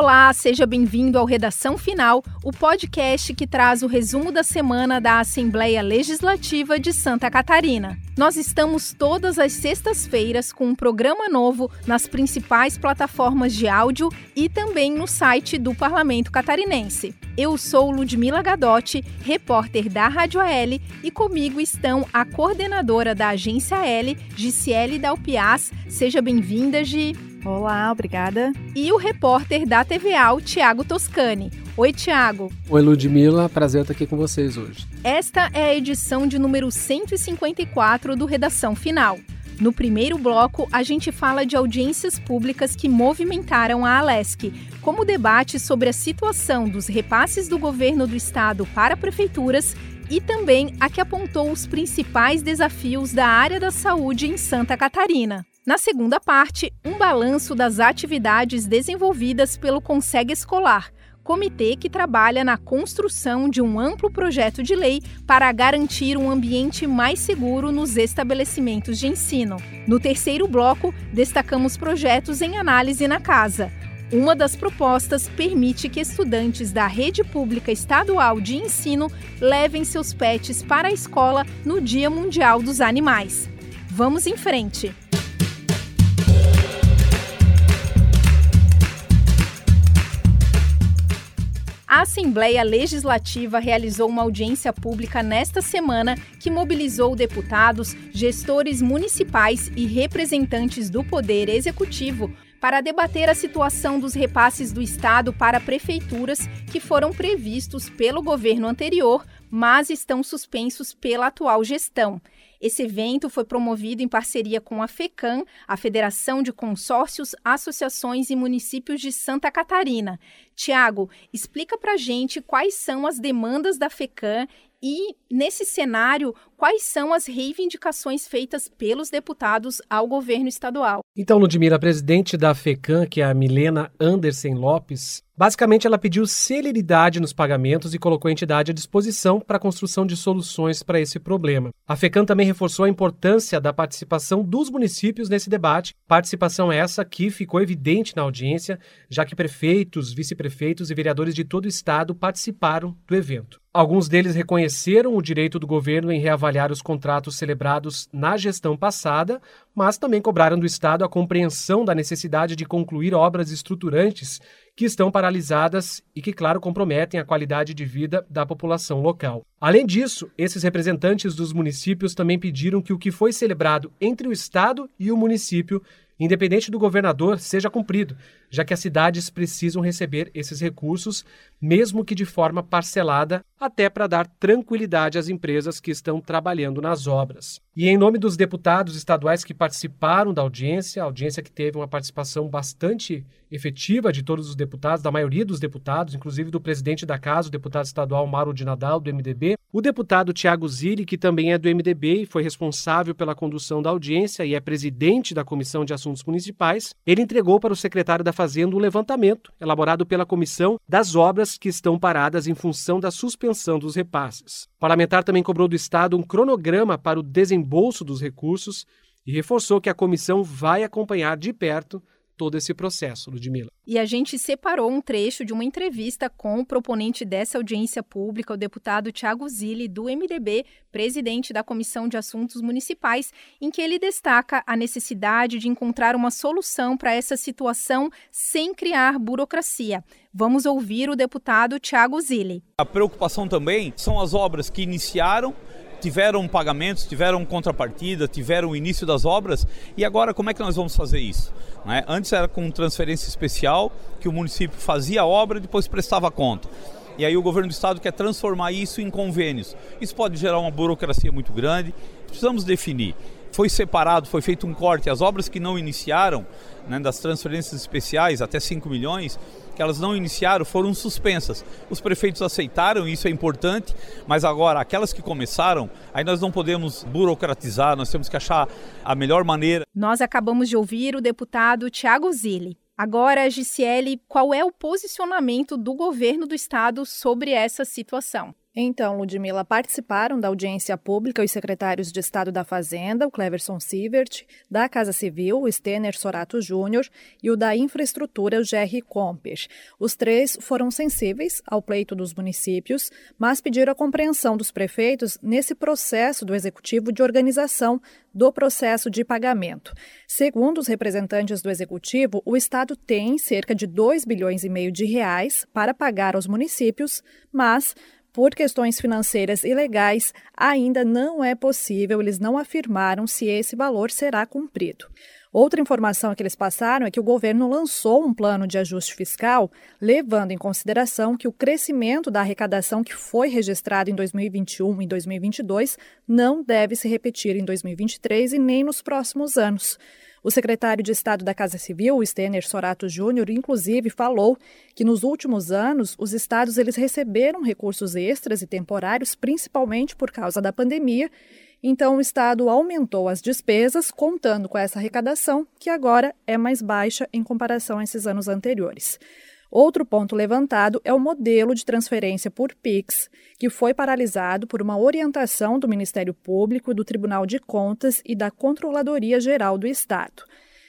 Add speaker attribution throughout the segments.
Speaker 1: Olá, seja bem-vindo ao Redação Final, o podcast que traz o resumo da semana da Assembleia Legislativa de Santa Catarina. Nós estamos todas as sextas-feiras com um programa novo nas principais plataformas de áudio e também no site do Parlamento Catarinense. Eu sou Ludmila Gadotti, repórter da Rádio AL, e comigo estão a coordenadora da Agência L, Giciele Dalpiaz. Seja bem-vinda, Gi.
Speaker 2: Olá, obrigada.
Speaker 1: E o repórter da TVA, o Tiago Toscani. Oi, Tiago.
Speaker 3: Oi, Ludmila. Prazer estar aqui com vocês hoje.
Speaker 1: Esta é a edição de número 154 do Redação Final. No primeiro bloco, a gente fala de audiências públicas que movimentaram a Alesc, como o debate sobre a situação dos repasses do governo do estado para prefeituras e também a que apontou os principais desafios da área da saúde em Santa Catarina. Na segunda parte, um balanço das atividades desenvolvidas pelo Consegue Escolar, comitê que trabalha na construção de um amplo projeto de lei para garantir um ambiente mais seguro nos estabelecimentos de ensino. No terceiro bloco, destacamos projetos em análise na casa. Uma das propostas permite que estudantes da rede pública estadual de ensino levem seus pets para a escola no Dia Mundial dos Animais. Vamos em frente! A Assembleia Legislativa realizou uma audiência pública nesta semana que mobilizou deputados, gestores municipais e representantes do Poder Executivo para debater a situação dos repasses do Estado para prefeituras que foram previstos pelo governo anterior, mas estão suspensos pela atual gestão. Esse evento foi promovido em parceria com a FECAM, a Federação de Consórcios, Associações e Municípios de Santa Catarina. Tiago, explica para gente quais são as demandas da FECAM e, nesse cenário, quais são as reivindicações feitas pelos deputados ao governo estadual?
Speaker 3: Então, Ludmila, a presidente da FECAM, que é a Milena Anderson Lopes, basicamente ela pediu celeridade nos pagamentos e colocou a entidade à disposição para a construção de soluções para esse problema. A FECAM também reforçou a importância da participação dos municípios nesse debate, participação essa que ficou evidente na audiência, já que prefeitos, vice-prefeitos e vereadores de todo o estado participaram do evento. Alguns deles reconheceram o direito do governo em reavaliar os contratos celebrados na gestão passada, mas também cobraram do Estado a compreensão da necessidade de concluir obras estruturantes que estão paralisadas e que, claro, comprometem a qualidade de vida da população local. Além disso, esses representantes dos municípios também pediram que o que foi celebrado entre o Estado e o município independente do governador, seja cumprido, já que as cidades precisam receber esses recursos, mesmo que de forma parcelada, até para dar tranquilidade às empresas que estão trabalhando nas obras. E em nome dos deputados estaduais que participaram da audiência, audiência que teve uma participação bastante efetiva de todos os deputados, da maioria dos deputados, inclusive do presidente da casa, o deputado estadual Mauro de Nadal, do MDB, o deputado Tiago Zilli, que também é do MDB e foi responsável pela condução da audiência e é presidente da Comissão de Assuntos Municipais, ele entregou para o secretário da Fazenda um levantamento elaborado pela comissão das obras que estão paradas em função da suspensão dos repasses. O parlamentar também cobrou do Estado um cronograma para o desembolso dos recursos e reforçou que a comissão vai acompanhar de perto todo esse processo, Ludmila.
Speaker 1: E a gente separou um trecho de uma entrevista com o proponente dessa audiência pública, o deputado Tiago Zilli, do MDB, presidente da Comissão de Assuntos Municipais, em que ele destaca a necessidade de encontrar uma solução para essa situação sem criar burocracia. Vamos ouvir o deputado Tiago Zilli.
Speaker 4: A preocupação também são as obras que iniciaram tiveram pagamentos, tiveram contrapartida, tiveram o início das obras e agora como é que nós vamos fazer isso? Né? Antes era com transferência especial que o município fazia a obra e depois prestava conta. E aí o governo do estado quer transformar isso em convênios. Isso pode gerar uma burocracia muito grande. Precisamos definir foi separado, foi feito um corte. As obras que não iniciaram, né, das transferências especiais, até 5 milhões, que elas não iniciaram, foram suspensas. Os prefeitos aceitaram, isso é importante, mas agora, aquelas que começaram, aí nós não podemos burocratizar, nós temos que achar a melhor maneira.
Speaker 1: Nós acabamos de ouvir o deputado Tiago Zilli. Agora, Gisele, qual é o posicionamento do governo do estado sobre essa situação? Então, Ludmila, participaram da audiência pública os secretários de Estado da Fazenda, o Cleverson Sievert, da Casa Civil, o Stener Sorato Júnior, e o da Infraestrutura, o Jerry Comper. Os três foram sensíveis ao pleito dos municípios, mas pediram a compreensão dos prefeitos nesse processo do Executivo de organização do processo de pagamento. Segundo os representantes do Executivo, o Estado tem cerca de 2 bilhões e meio de reais para pagar aos municípios, mas por questões financeiras e legais, ainda não é possível, eles não afirmaram se esse valor será cumprido. Outra informação que eles passaram é que o governo lançou um plano de ajuste fiscal, levando em consideração que o crescimento da arrecadação que foi registrado em 2021 e 2022 não deve se repetir em 2023 e nem nos próximos anos. O secretário de Estado da Casa Civil, Stener Sorato Júnior, inclusive falou que nos últimos anos os estados eles receberam recursos extras e temporários, principalmente por causa da pandemia. Então o estado aumentou as despesas, contando com essa arrecadação, que agora é mais baixa em comparação a esses anos anteriores. Outro ponto levantado é o modelo de transferência por PIX, que foi paralisado por uma orientação do Ministério Público, do Tribunal de Contas e da Controladoria Geral do Estado.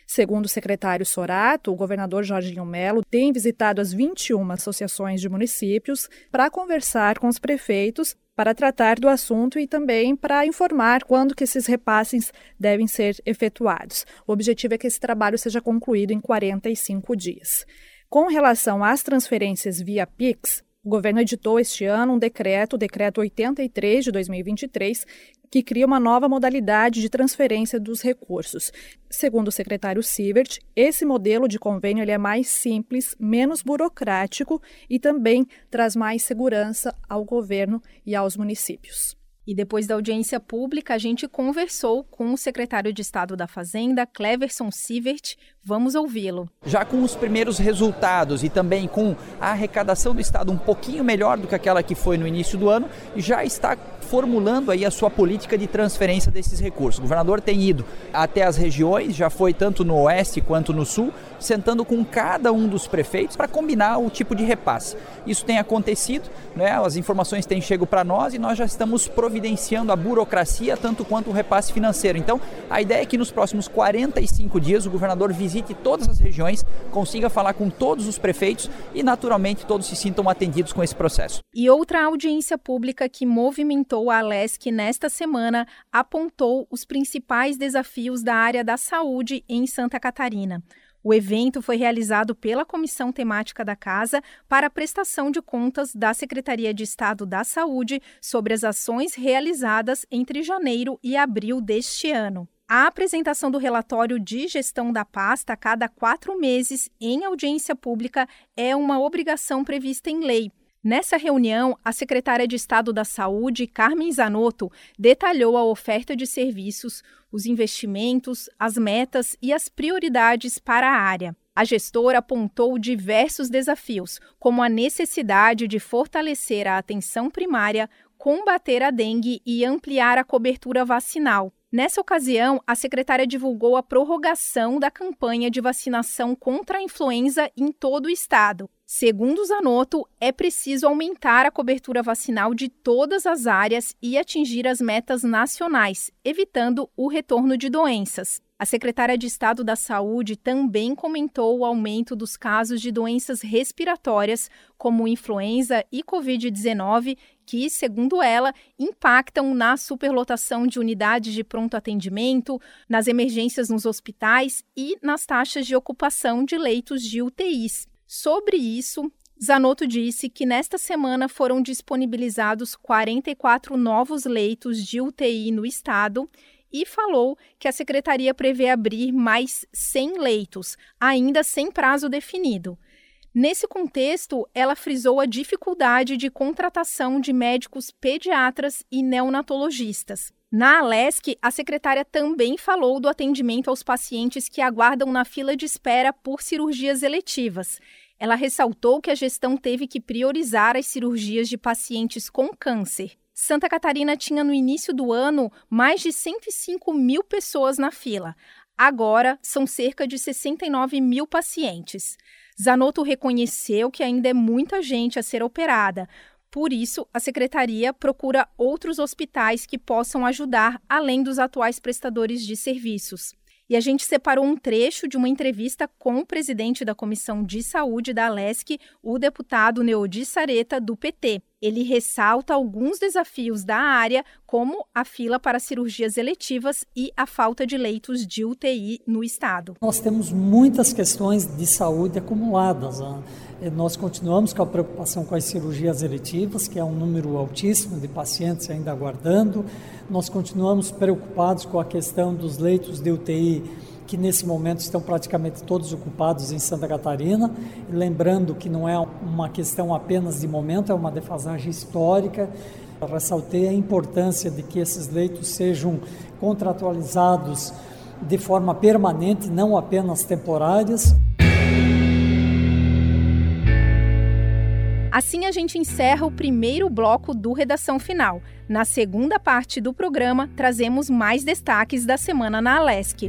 Speaker 1: Segundo o secretário Sorato, o governador Jorginho Melo tem visitado as 21 associações de municípios para conversar com os prefeitos para tratar do assunto e também para informar quando que esses repasses devem ser efetuados. O objetivo é que esse trabalho seja concluído em 45 dias. Com relação às transferências via Pix, o governo editou este ano um decreto, o decreto 83 de 2023, que cria uma nova modalidade de transferência dos recursos. Segundo o secretário Sievert, esse modelo de convênio ele é mais simples, menos burocrático e também traz mais segurança ao governo e aos municípios. E depois da audiência pública, a gente conversou com o secretário de Estado da Fazenda, Cleverson Sievert. Vamos ouvi-lo.
Speaker 2: Já com os primeiros resultados e também com a arrecadação do Estado um pouquinho melhor do que aquela que foi no início do ano, já está formulando aí a sua política de transferência desses recursos. O governador tem ido até as regiões, já foi tanto no oeste quanto no sul, sentando com cada um dos prefeitos para combinar o tipo de repasse. Isso tem acontecido, né? as informações têm chegado para nós e nós já estamos providenciando a burocracia tanto quanto o repasse financeiro. Então, a ideia é que nos próximos 45 dias o governador visite todas as regiões, consiga falar com todos os prefeitos e, naturalmente, todos se sintam atendidos com esse processo.
Speaker 1: E outra audiência pública que movimentou a Alesc nesta semana apontou os principais desafios da área da saúde em Santa Catarina. O evento foi realizado pela Comissão Temática da Casa para a prestação de contas da Secretaria de Estado da Saúde sobre as ações realizadas entre janeiro e abril deste ano. A apresentação do relatório de gestão da pasta a cada quatro meses em audiência pública é uma obrigação prevista em lei. Nessa reunião, a secretária de Estado da Saúde, Carmen Zanotto, detalhou a oferta de serviços, os investimentos, as metas e as prioridades para a área. A gestora apontou diversos desafios, como a necessidade de fortalecer a atenção primária, combater a dengue e ampliar a cobertura vacinal. Nessa ocasião, a secretária divulgou a prorrogação da campanha de vacinação contra a influenza em todo o estado. Segundo Zanotto, é preciso aumentar a cobertura vacinal de todas as áreas e atingir as metas nacionais, evitando o retorno de doenças. A secretária de Estado da Saúde também comentou o aumento dos casos de doenças respiratórias, como influenza e Covid-19, que, segundo ela, impactam na superlotação de unidades de pronto atendimento, nas emergências nos hospitais e nas taxas de ocupação de leitos de UTIs. Sobre isso, Zanotto disse que nesta semana foram disponibilizados 44 novos leitos de UTI no estado e falou que a secretaria prevê abrir mais 100 leitos, ainda sem prazo definido. Nesse contexto, ela frisou a dificuldade de contratação de médicos pediatras e neonatologistas. Na Alesc, a secretária também falou do atendimento aos pacientes que aguardam na fila de espera por cirurgias eletivas. Ela ressaltou que a gestão teve que priorizar as cirurgias de pacientes com câncer. Santa Catarina tinha no início do ano mais de 105 mil pessoas na fila. Agora são cerca de 69 mil pacientes. Zanotto reconheceu que ainda é muita gente a ser operada, Por isso, a secretaria procura outros hospitais que possam ajudar além dos atuais prestadores de serviços. E a gente separou um trecho de uma entrevista com o presidente da Comissão de Saúde da Alesc, o deputado Neodi Sareta, do PT. Ele ressalta alguns desafios da área, como a fila para cirurgias eletivas e a falta de leitos de UTI no estado.
Speaker 5: Nós temos muitas questões de saúde acumuladas. Né? Nós continuamos com a preocupação com as cirurgias eletivas, que é um número altíssimo de pacientes ainda aguardando. Nós continuamos preocupados com a questão dos leitos de UTI, que nesse momento estão praticamente todos ocupados em Santa Catarina. Lembrando que não é uma questão apenas de momento, é uma defasagem histórica. Ressaltei a importância de que esses leitos sejam contratualizados de forma permanente, não apenas temporárias.
Speaker 1: Assim a gente encerra o primeiro bloco do Redação Final. Na segunda parte do programa, trazemos mais destaques da semana na Alesc.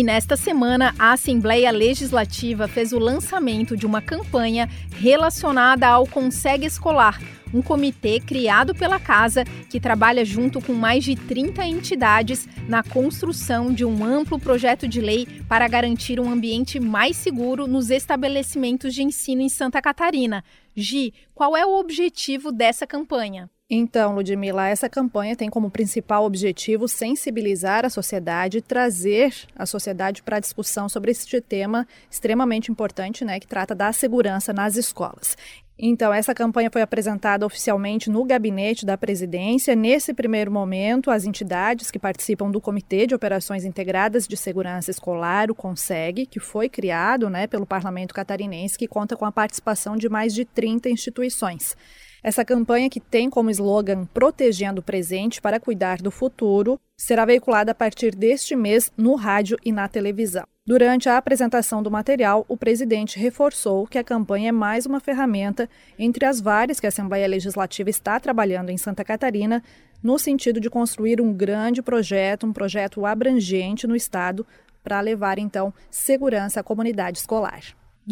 Speaker 1: E nesta semana, a Assembleia Legislativa fez o lançamento de uma campanha relacionada ao Consegue Escolar, um comitê criado pela casa que trabalha junto com mais de 30 entidades na construção de um amplo projeto de lei para garantir um ambiente mais seguro nos estabelecimentos de ensino em Santa Catarina. Gi, qual é o objetivo dessa campanha?
Speaker 6: Então, Ludmila, essa campanha tem como principal objetivo sensibilizar a sociedade trazer a sociedade para a discussão sobre este tema extremamente importante, né, que trata da segurança nas escolas. Então, essa campanha foi apresentada oficialmente no gabinete da presidência. Nesse primeiro momento, as entidades que participam do Comitê de Operações Integradas de Segurança Escolar, o CONSEG, que foi criado né, pelo Parlamento Catarinense, que conta com a participação de mais de 30 instituições. Essa campanha, que tem como slogan Protegendo o Presente para Cuidar do Futuro, será veiculada a partir deste mês no rádio e na televisão. Durante a apresentação do material, o presidente reforçou que a campanha é mais uma ferramenta entre as várias que a Assembleia Legislativa está trabalhando em Santa Catarina, no sentido de construir um grande projeto, um projeto abrangente no Estado, para levar, então, segurança à comunidade escolar.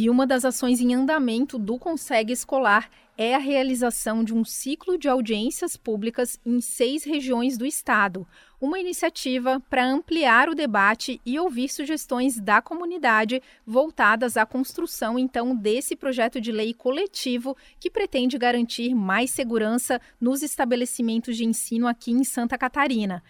Speaker 1: E uma das ações em andamento do Consegue Escolar é a realização de um ciclo de audiências públicas em seis regiões do estado, uma iniciativa para ampliar o debate e ouvir sugestões da comunidade voltadas à construção então desse projeto de lei coletivo que pretende garantir mais segurança nos estabelecimentos de ensino aqui em Santa Catarina.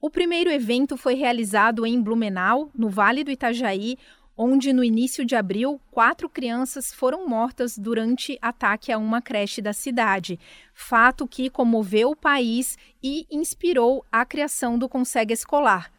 Speaker 1: O primeiro evento foi realizado em Blumenau, no Vale do Itajaí, onde no início de abril, quatro crianças foram mortas durante ataque a uma creche da cidade. Fato que comoveu o país e inspirou a criação do Consegue Escolar.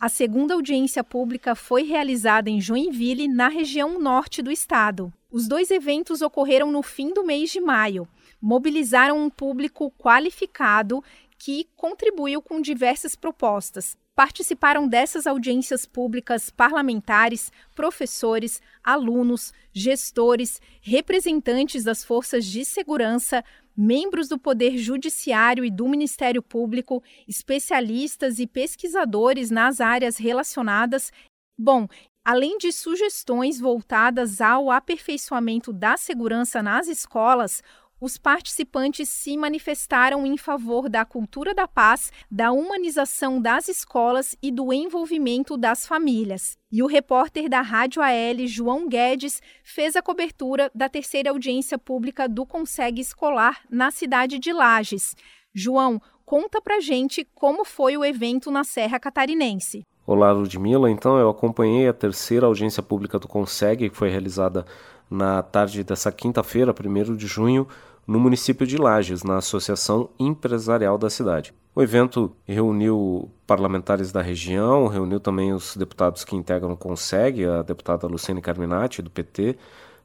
Speaker 1: A segunda audiência pública foi realizada em Joinville, na região norte do estado. Os dois eventos ocorreram no fim do mês de maio. Mobilizaram um público qualificado que contribuiu com diversas propostas. Participaram dessas audiências públicas parlamentares, professores, alunos, gestores, representantes das forças de segurança, membros do Poder Judiciário e do Ministério Público, especialistas e pesquisadores nas áreas relacionadas. Bom, além de sugestões voltadas ao aperfeiçoamento da segurança nas escolas, os participantes se manifestaram em favor da cultura da paz, da humanização das escolas e do envolvimento das famílias. E o repórter da Rádio AL, João Guedes, fez a cobertura da terceira audiência pública do Consegue Escolar na cidade de Lages. João, conta pra gente como foi o evento na Serra Catarinense.
Speaker 7: Olá, Ludmila. Então, eu acompanhei a terceira audiência pública do Consegue, que foi realizada na tarde dessa quinta-feira, 1 de junho, no município de Lages, na Associação Empresarial da cidade. O evento reuniu parlamentares da região, reuniu também os deputados que integram o CONSEG, a deputada Luciane Carminati, do PT,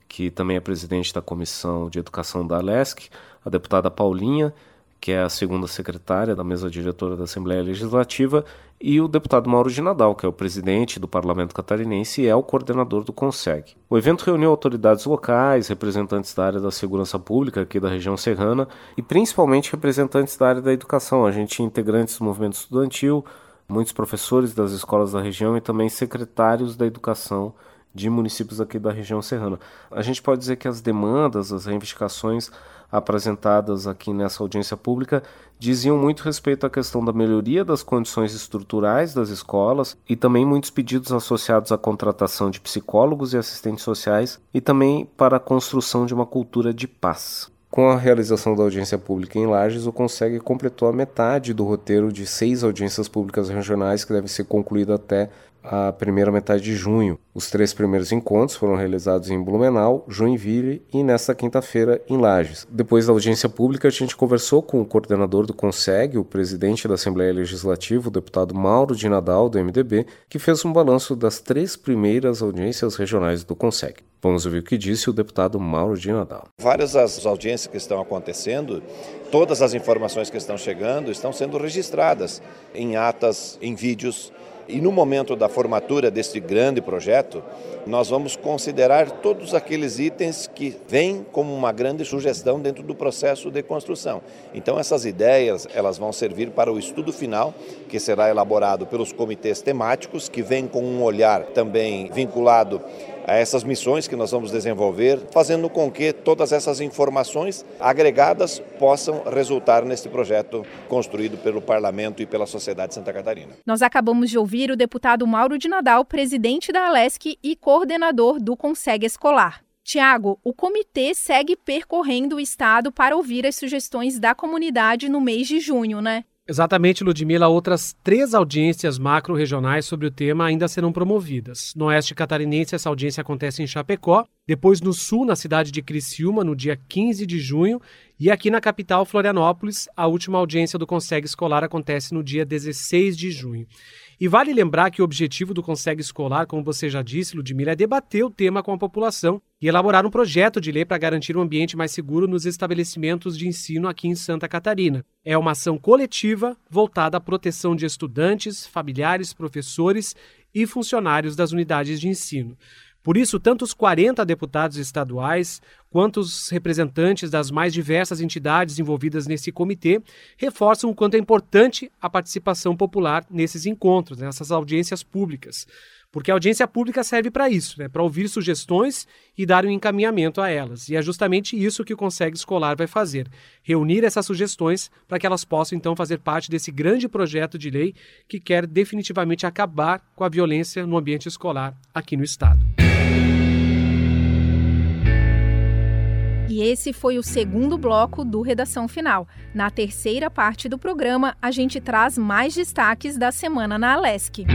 Speaker 7: que também é presidente da Comissão de Educação da Alesc, a deputada Paulinha, que é a segunda secretária da mesa diretora da Assembleia Legislativa, e o deputado Mauro de Nadal, que é o presidente do Parlamento Catarinense e é o coordenador do CONSEG. O evento reuniu autoridades locais, representantes da área da segurança pública aqui da região serrana e principalmente representantes da área da educação. A gente tinha integrantes do movimento estudantil, muitos professores das escolas da região e também secretários da educação de municípios aqui da região serrana. A gente pode dizer que as demandas, as reivindicações apresentadas aqui nessa audiência pública diziam muito respeito à questão da melhoria das condições estruturais das escolas e também muitos pedidos associados à contratação de psicólogos e assistentes sociais e também para a construção de uma cultura de paz. Com a realização da audiência pública em Lages, o Consegue completou a metade do roteiro de seis audiências públicas regionais que deve ser concluída até a primeira metade de junho. Os três primeiros encontros foram realizados em Blumenau, Joinville e nesta quinta-feira em Lages. Depois da audiência pública, a gente conversou com o coordenador do Conseg, o presidente da Assembleia Legislativa, o deputado Mauro de Nadal, do MDB, que fez um balanço das três primeiras audiências regionais do Conseg. Vamos ouvir o que disse o deputado Mauro de Nadal.
Speaker 8: Várias as audiências que estão acontecendo, todas as informações que estão chegando estão sendo registradas em atas, em vídeos e no momento da formatura deste grande projeto, nós vamos considerar todos aqueles itens que vêm como uma grande sugestão dentro do processo de construção. Então essas ideias, elas vão servir para o estudo final, que será elaborado pelos comitês temáticos, que vem com um olhar também vinculado a essas missões que nós vamos desenvolver, fazendo com que todas essas informações agregadas possam resultar neste projeto construído pelo Parlamento e pela sociedade de Santa Catarina.
Speaker 1: Nós acabamos de ouvir o deputado Mauro de Nadal, presidente da Alesc e coordenador do Consegue Escolar. Tiago, o comitê segue percorrendo o estado para ouvir as sugestões da comunidade no mês de junho, né?
Speaker 3: Exatamente, Ludmila. Outras três audiências macro-regionais sobre o tema ainda serão promovidas. No oeste catarinense, essa audiência acontece em Chapecó, depois no sul, na cidade de Criciúma, no dia 15 de junho, e aqui na capital, Florianópolis, a última audiência do Consegue Escolar acontece no dia 16 de junho. E vale lembrar que o objetivo do Consegue Escolar, como você já disse, Ludmila, é debater o tema com a população e elaborar um projeto de lei para garantir um ambiente mais seguro nos estabelecimentos de ensino aqui em Santa Catarina. É uma ação coletiva voltada à proteção de estudantes, familiares, professores e funcionários das unidades de ensino. Por isso, tanto os 40 deputados estaduais quanto os representantes das mais diversas entidades envolvidas nesse comitê reforçam o quanto é importante a participação popular nesses encontros, nessas audiências públicas. Porque a audiência pública serve para isso, né, para ouvir sugestões e dar um encaminhamento a elas. E é justamente isso que o Consegue Escolar vai fazer: reunir essas sugestões para que elas possam então fazer parte desse grande projeto de lei que quer definitivamente acabar com a violência no ambiente escolar aqui no Estado.
Speaker 1: E esse foi o segundo bloco do Redação Final. Na terceira parte do programa, a gente traz mais destaques da semana na Alesc.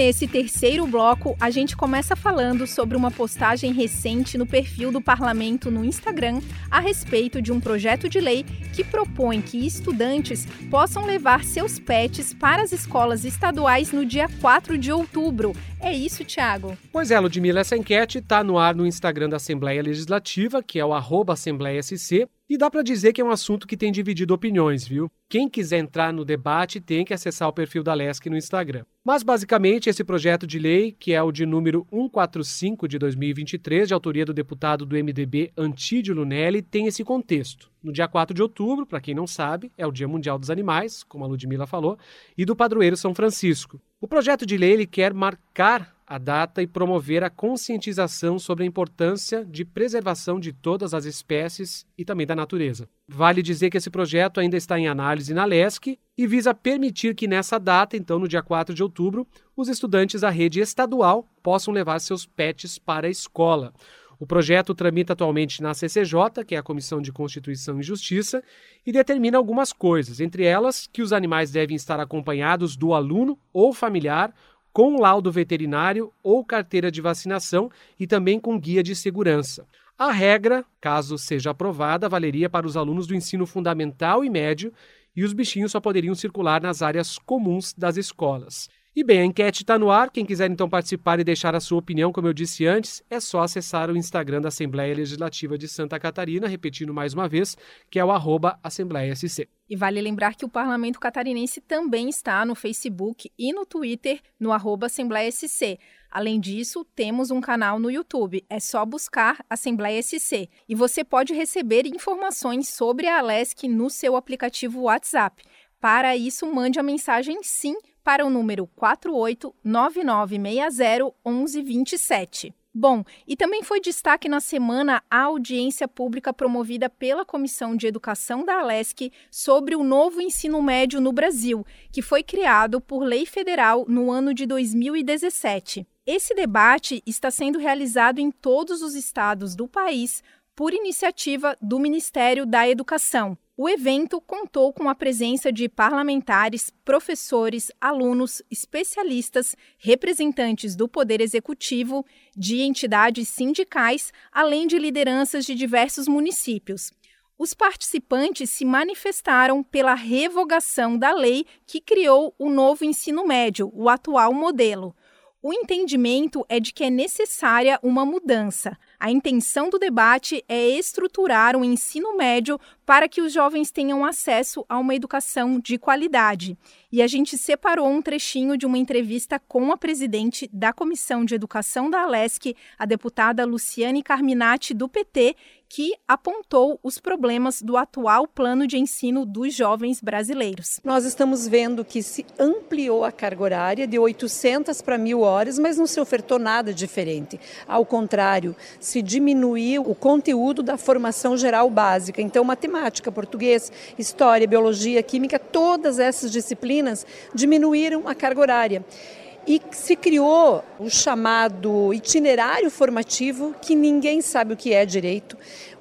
Speaker 1: Nesse terceiro bloco, a gente começa falando sobre uma postagem recente no perfil do parlamento no Instagram a respeito de um projeto de lei que propõe que estudantes possam levar seus pets para as escolas estaduais no dia 4 de outubro. É isso, Tiago?
Speaker 3: Pois é, Ludmila, essa enquete está no ar no Instagram da Assembleia Legislativa, que é o arroba Assembleia SC, e dá para dizer que é um assunto que tem dividido opiniões, viu? Quem quiser entrar no debate tem que acessar o perfil da LESC no Instagram. Mas, basicamente, esse projeto de lei, que é o de número 145 de 2023, de autoria do deputado do MDB Antídio Lunelli, tem esse contexto. No dia 4 de outubro, para quem não sabe, é o Dia Mundial dos Animais, como a Ludmilla falou, e do padroeiro São Francisco. O projeto de lei ele quer marcar a data e promover a conscientização sobre a importância de preservação de todas as espécies e também da natureza. Vale dizer que esse projeto ainda está em análise na LESC e visa permitir que nessa data, então no dia 4 de outubro, os estudantes da rede estadual possam levar seus pets para a escola. O projeto tramita atualmente na CCJ, que é a Comissão de Constituição e Justiça, e determina algumas coisas, entre elas que os animais devem estar acompanhados do aluno ou familiar com laudo veterinário ou carteira de vacinação e também com guia de segurança. A regra, caso seja aprovada, valeria para os alunos do ensino fundamental e médio e os bichinhos só poderiam circular nas áreas comuns das escolas. E bem, a enquete está no ar. Quem quiser então participar e deixar a sua opinião, como eu disse antes, é só acessar o Instagram da Assembleia Legislativa de Santa Catarina, repetindo mais uma vez, que é o arroba Assembleia SC.
Speaker 1: E vale lembrar que o Parlamento Catarinense também está no Facebook e no Twitter, no arroba Assembleia SC. Além disso, temos um canal no YouTube. É só buscar Assembleia SC. E você pode receber informações sobre a Alesc no seu aplicativo WhatsApp. Para isso, mande a mensagem SIM para o número 4899601127. Bom, e também foi destaque na semana a audiência pública promovida pela Comissão de Educação da Alesc sobre o novo ensino médio no Brasil, que foi criado por lei federal no ano de 2017. Esse debate está sendo realizado em todos os estados do país por iniciativa do Ministério da Educação. O evento contou com a presença de parlamentares, professores, alunos, especialistas, representantes do Poder Executivo, de entidades sindicais, além de lideranças de diversos municípios. Os participantes se manifestaram pela revogação da lei que criou o novo ensino médio, o atual modelo. O entendimento é de que é necessária uma mudança. A intenção do debate é estruturar o ensino médio para que os jovens tenham acesso a uma educação de qualidade. E a gente separou um trechinho de uma entrevista com a presidente da Comissão de Educação da Alesc, a deputada Luciane Carminati, do PT, que apontou os problemas do atual plano de ensino dos jovens brasileiros.
Speaker 9: Nós estamos vendo que se ampliou a carga horária de 800 para mil horas, mas não se ofertou nada diferente. Ao contrário, se diminuiu o conteúdo da formação geral básica. Então, matemática, português, história, biologia, química, todas essas disciplinas diminuíram a carga horária e se criou o chamado itinerário formativo, que ninguém sabe o que é direito.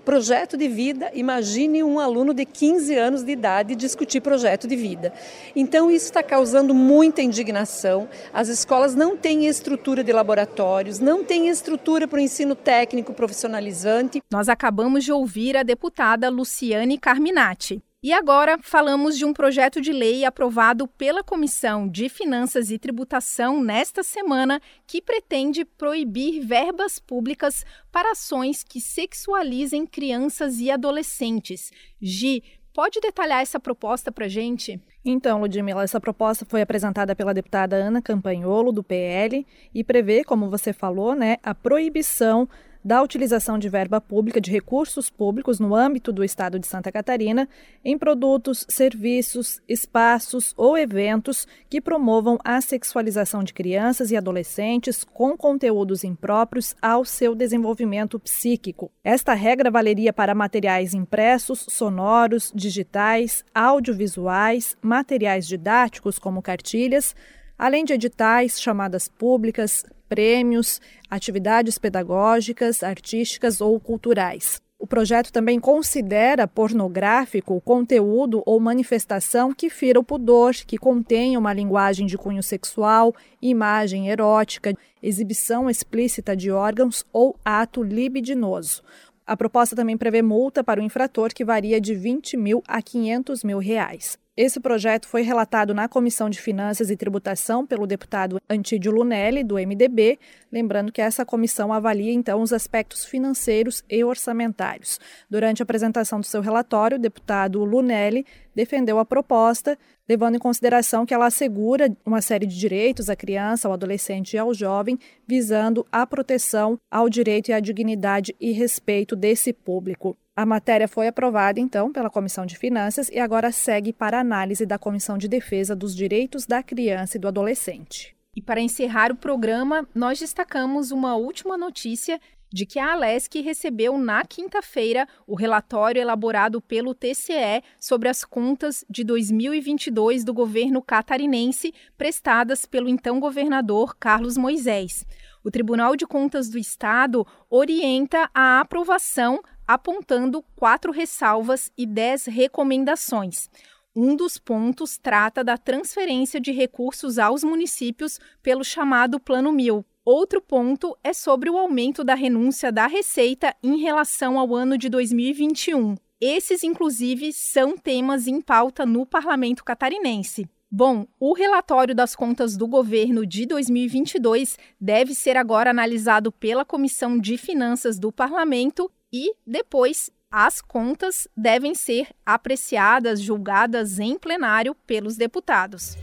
Speaker 9: Projeto de vida, imagine um aluno de 15 anos de idade discutir projeto de vida. Então, isso está causando muita indignação. As escolas não têm estrutura de laboratórios, não têm estrutura para o ensino técnico profissionalizante.
Speaker 1: Nós acabamos de ouvir a deputada Luciane Carminati. E agora falamos de um projeto de lei aprovado pela Comissão de Finanças e Tributação nesta semana que pretende proibir verbas públicas para ações que sexualizem crianças e adolescentes. Gi, pode detalhar essa proposta para gente?
Speaker 6: Então, Ludmila, essa proposta foi apresentada pela deputada Ana Campanholo, do PL, e prevê, como você falou, né, a proibição da utilização de verba pública de recursos públicos no âmbito do Estado de Santa Catarina em produtos, serviços, espaços ou eventos que promovam a sexualização de crianças e adolescentes com conteúdos impróprios ao seu desenvolvimento psíquico. Esta regra valeria para materiais impressos, sonoros, digitais, audiovisuais, materiais didáticos como cartilhas, além de editais, chamadas públicas, prêmios, atividades pedagógicas, artísticas ou culturais. O projeto também considera pornográfico o conteúdo ou manifestação que fira o pudor, que contém uma linguagem de cunho sexual, imagem erótica, exibição explícita de órgãos ou ato libidinoso. A proposta também prevê multa para o infrator que varia de 20 mil a 500 mil reais. Esse projeto foi relatado na Comissão de Finanças e Tributação pelo deputado Antídio Lunelli, do MDB, lembrando que essa comissão avalia então os aspectos financeiros e orçamentários. Durante a apresentação do seu relatório, o deputado Lunelli defendeu a proposta, levando em consideração que ela assegura uma série de direitos à criança, ao adolescente e ao jovem, visando a proteção ao direito e à dignidade e respeito desse público. A matéria foi aprovada, então, pela Comissão de Finanças e agora segue para análise da Comissão de Defesa dos Direitos da Criança e do Adolescente.
Speaker 1: E para encerrar o programa, nós destacamos uma última notícia de que a Alesc recebeu na quinta-feira o relatório elaborado pelo TCE sobre as contas de 2022 do governo catarinense prestadas pelo então governador Carlos Moisés. O Tribunal de Contas do Estado orienta a aprovação apontando quatro ressalvas e dez recomendações. Um dos pontos trata da transferência de recursos aos municípios pelo chamado Plano Mil. Outro ponto é sobre o aumento da renúncia da Receita em relação ao ano de 2021. Esses, inclusive, são temas em pauta no parlamento catarinense. Bom, o relatório das contas do governo de 2022 deve ser agora analisado pela Comissão de Finanças do Parlamento e depois as contas devem ser apreciadas, julgadas em plenário pelos deputados.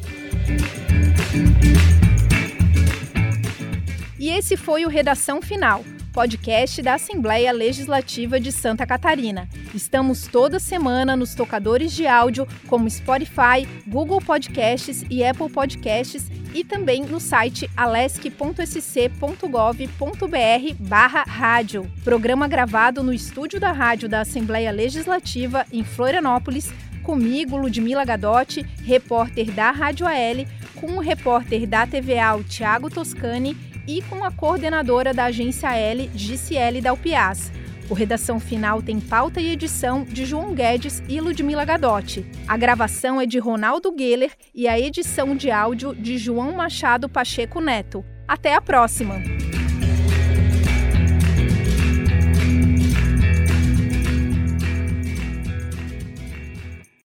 Speaker 1: E esse foi o Redação Final podcast da Assembleia Legislativa de Santa Catarina. Estamos toda semana nos tocadores de áudio como Spotify, Google Podcasts e Apple Podcasts e também no site alesc.sc.gov.br rádio. Programa gravado no estúdio da rádio da Assembleia Legislativa em Florianópolis, comigo, Ludmila Gadotti, repórter da Rádio AL, com o repórter da TVA, o Thiago Toscani, e com a coordenadora da agência L, Giciele Dalpiaz. O Redação Final tem pauta e edição de João Guedes e Ludmila Gadotti. A gravação é de Ronaldo Geller e a edição de áudio de João Machado Pacheco Neto. Até a próxima!